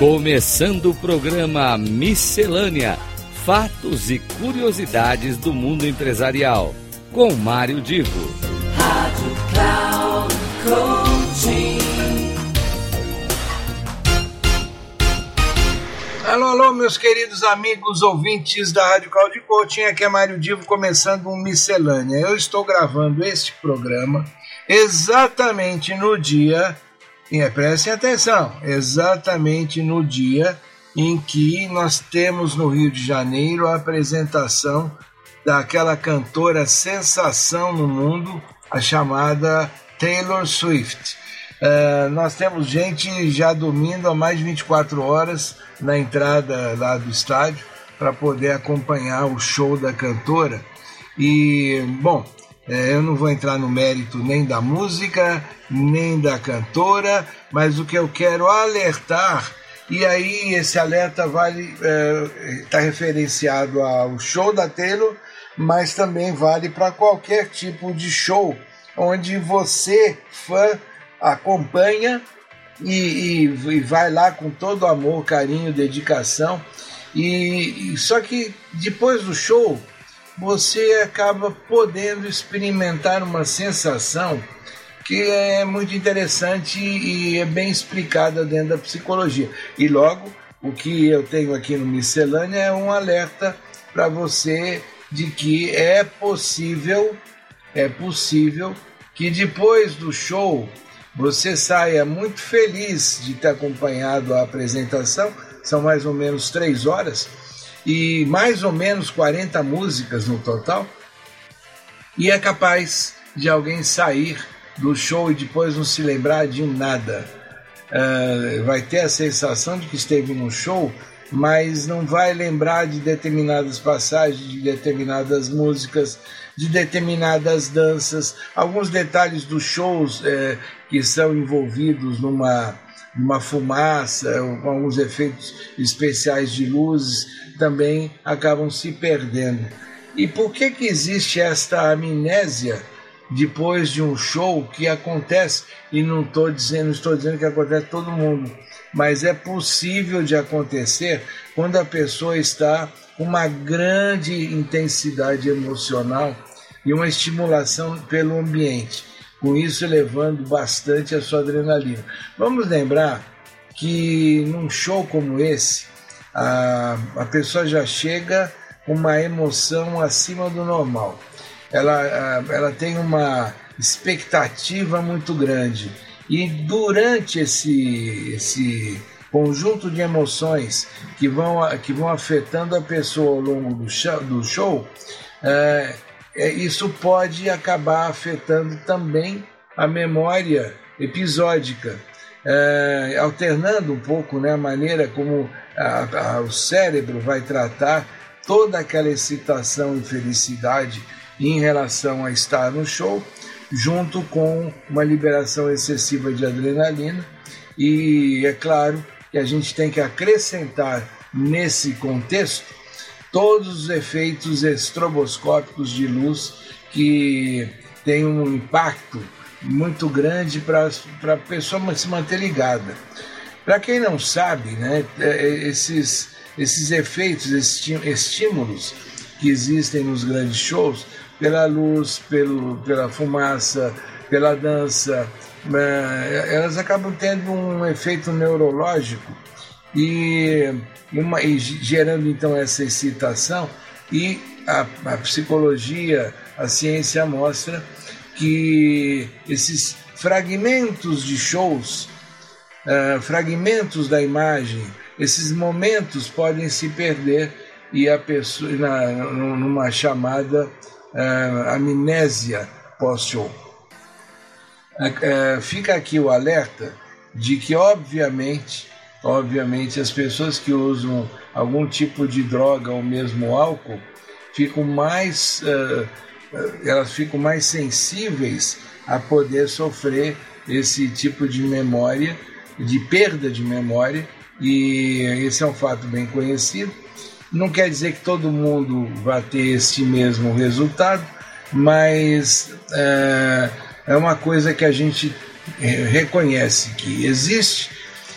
Começando o programa Miscelânea: Fatos e Curiosidades do Mundo Empresarial. Com Mário Divo. Rádio Cloud Coaching. Alô, alô, meus queridos amigos ouvintes da Rádio Cloud Coaching. Aqui é Mário Divo começando um Miscelânea. Eu estou gravando este programa exatamente no dia e prestem atenção, exatamente no dia em que nós temos no Rio de Janeiro a apresentação daquela cantora sensação no mundo, a chamada Taylor Swift. Uh, nós temos gente já dormindo há mais de 24 horas na entrada lá do estádio para poder acompanhar o show da cantora. E, bom, eu não vou entrar no mérito nem da música, nem da cantora, mas o que eu quero alertar, e aí esse alerta vale está referenciado ao show da Taylor, mas também vale para qualquer tipo de show onde você, fã, acompanha e, e, e vai lá com todo amor, carinho, dedicação. E, e só que depois do show você acaba podendo experimentar uma sensação que é muito interessante e é bem explicada dentro da psicologia. E logo, o que eu tenho aqui no Miscelânea é um alerta para você de que é possível, é possível que depois do show você saia muito feliz de ter acompanhado a apresentação, são mais ou menos três horas, e mais ou menos 40 músicas no total, e é capaz de alguém sair do show e depois não se lembrar de nada. Uh, vai ter a sensação de que esteve no show, mas não vai lembrar de determinadas passagens, de determinadas músicas, de determinadas danças, alguns detalhes dos shows eh, que são envolvidos numa, numa fumaça, com alguns efeitos especiais de luzes, também acabam se perdendo. E por que, que existe esta amnésia depois de um show que acontece? E não estou dizendo, estou dizendo que acontece todo mundo, mas é possível de acontecer quando a pessoa está com uma grande intensidade emocional e uma estimulação pelo ambiente, com isso elevando bastante a sua adrenalina. Vamos lembrar que num show como esse, a, a pessoa já chega com uma emoção acima do normal. Ela, ela tem uma expectativa muito grande. E durante esse, esse conjunto de emoções que vão, que vão afetando a pessoa ao longo do show, do show é, isso pode acabar afetando também a memória episódica, é, alternando um pouco né, a maneira como a, a, o cérebro vai tratar toda aquela excitação e felicidade em relação a estar no show, junto com uma liberação excessiva de adrenalina. E é claro que a gente tem que acrescentar nesse contexto todos os efeitos estroboscópicos de luz que têm um impacto muito grande para a pessoa se manter ligada. Para quem não sabe, né, esses, esses efeitos, esses estímulos que existem nos grandes shows, pela luz, pelo, pela fumaça, pela dança, elas acabam tendo um efeito neurológico e, uma, e gerando então essa excitação e a, a psicologia, a ciência mostra que esses fragmentos de shows, uh, fragmentos da imagem, esses momentos podem se perder e a pessoa na, numa chamada uh, amnésia pós-show. Uh, fica aqui o alerta de que, obviamente, obviamente, as pessoas que usam algum tipo de droga ou mesmo álcool ficam mais uh, elas ficam mais sensíveis a poder sofrer esse tipo de memória, de perda de memória, e esse é um fato bem conhecido. Não quer dizer que todo mundo vai ter esse mesmo resultado, mas é, é uma coisa que a gente reconhece que existe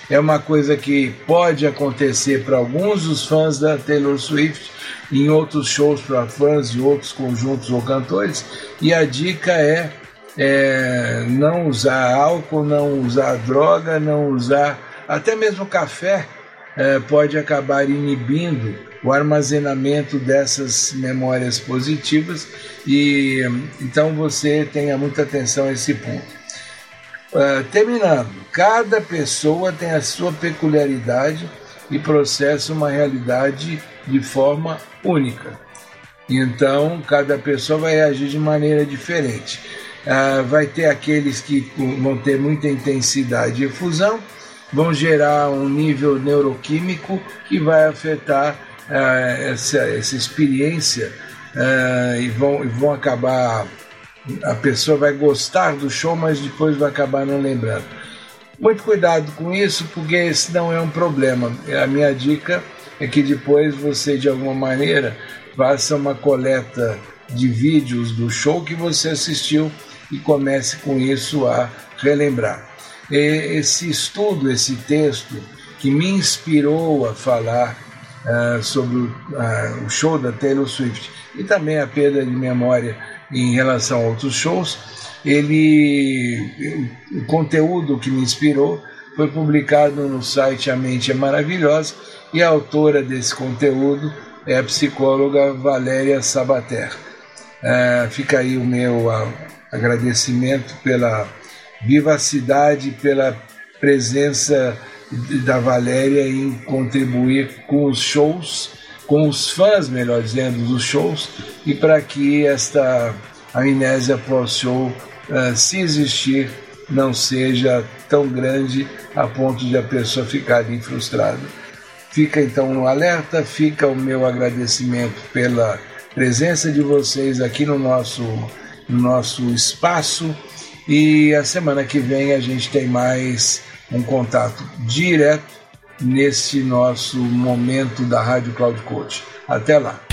é uma coisa que pode acontecer para alguns dos fãs da Taylor Swift, em outros shows para fãs de outros conjuntos ou cantores, e a dica é, é não usar álcool, não usar droga, não usar até mesmo café é, pode acabar inibindo o armazenamento dessas memórias positivas e então você tenha muita atenção a esse ponto. Uh, terminando, cada pessoa tem a sua peculiaridade e processa uma realidade de forma única. Então, cada pessoa vai agir de maneira diferente. Uh, vai ter aqueles que vão ter muita intensidade e fusão, vão gerar um nível neuroquímico que vai afetar uh, essa, essa experiência e, vão, e vão acabar. A pessoa vai gostar do show, mas depois vai acabar não lembrando. Muito cuidado com isso, porque esse não é um problema. A minha dica é que depois você, de alguma maneira, faça uma coleta de vídeos do show que você assistiu e comece com isso a relembrar. Esse estudo, esse texto que me inspirou a falar uh, sobre uh, o show da Taylor Swift e também a perda de memória em relação a outros shows, ele, o conteúdo que me inspirou foi publicado no site A Mente é Maravilhosa e a autora desse conteúdo é a psicóloga Valéria Sabater. Uh, fica aí o meu uh, agradecimento pela vivacidade, pela presença da Valéria em contribuir com os shows, com os fãs, melhor dizendo, dos shows, e para que esta amnésia pós-show, uh, se existir, não seja tão grande a ponto de a pessoa ficar frustrada. Fica então um alerta, fica o meu agradecimento pela presença de vocês aqui no nosso, no nosso espaço e a semana que vem a gente tem mais um contato direto nesse nosso momento da Rádio Cloud Coach. Até lá.